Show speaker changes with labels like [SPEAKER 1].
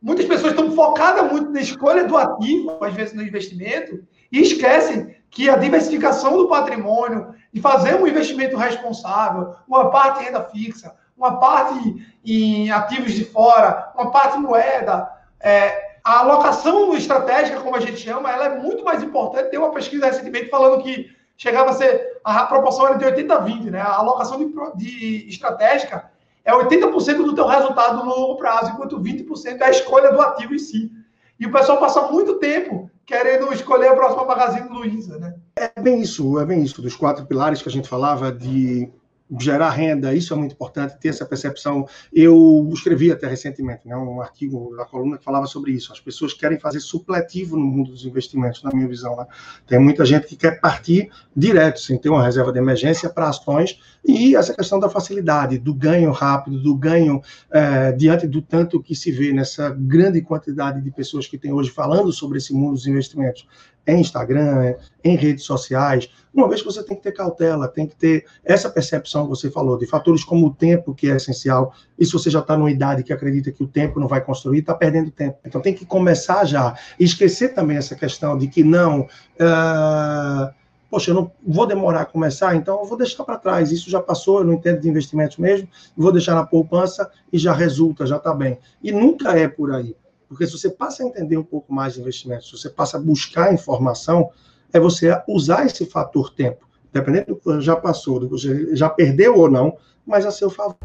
[SPEAKER 1] Muitas pessoas estão focadas muito na escolha do ativo, às vezes no investimento, e esquecem que a diversificação do patrimônio, de fazer um investimento responsável, uma parte em renda fixa, uma parte em ativos de fora, uma parte em moeda, é, a alocação estratégica, como a gente chama, ela é muito mais importante. Tem uma pesquisa recentemente falando que chegava a ser, a proporção era de 80 a 20, né? A alocação de, de estratégica é 80% do teu resultado no longo prazo, enquanto 20% é a escolha do ativo em si. E o pessoal passa muito tempo querendo escolher a próxima Magazine Luiza, né?
[SPEAKER 2] É bem isso, é bem isso, dos quatro pilares que a gente falava de gerar renda, isso é muito importante, ter essa percepção. Eu escrevi até recentemente né, um artigo na coluna que falava sobre isso. As pessoas querem fazer supletivo no mundo dos investimentos, na minha visão. Né? Tem muita gente que quer partir direto, sem ter uma reserva de emergência para ações, e essa questão da facilidade, do ganho rápido, do ganho é, diante do tanto que se vê nessa grande quantidade de pessoas que tem hoje falando sobre esse mundo dos investimentos em Instagram, em redes sociais, uma vez que você tem que ter cautela, tem que ter essa percepção que você falou, de fatores como o tempo, que é essencial, e se você já está numa idade que acredita que o tempo não vai construir, está perdendo tempo. Então tem que começar já. E esquecer também essa questão de que não. Uh, poxa, eu não vou demorar a começar, então eu vou deixar para trás. Isso já passou, eu não entendo de investimentos mesmo, vou deixar na poupança e já resulta, já está bem. E nunca é por aí. Porque se você passa a entender um pouco mais de investimentos, se você passa a buscar informação, é você usar esse fator tempo, dependendo do já passou, do já perdeu ou não, mas a seu favor.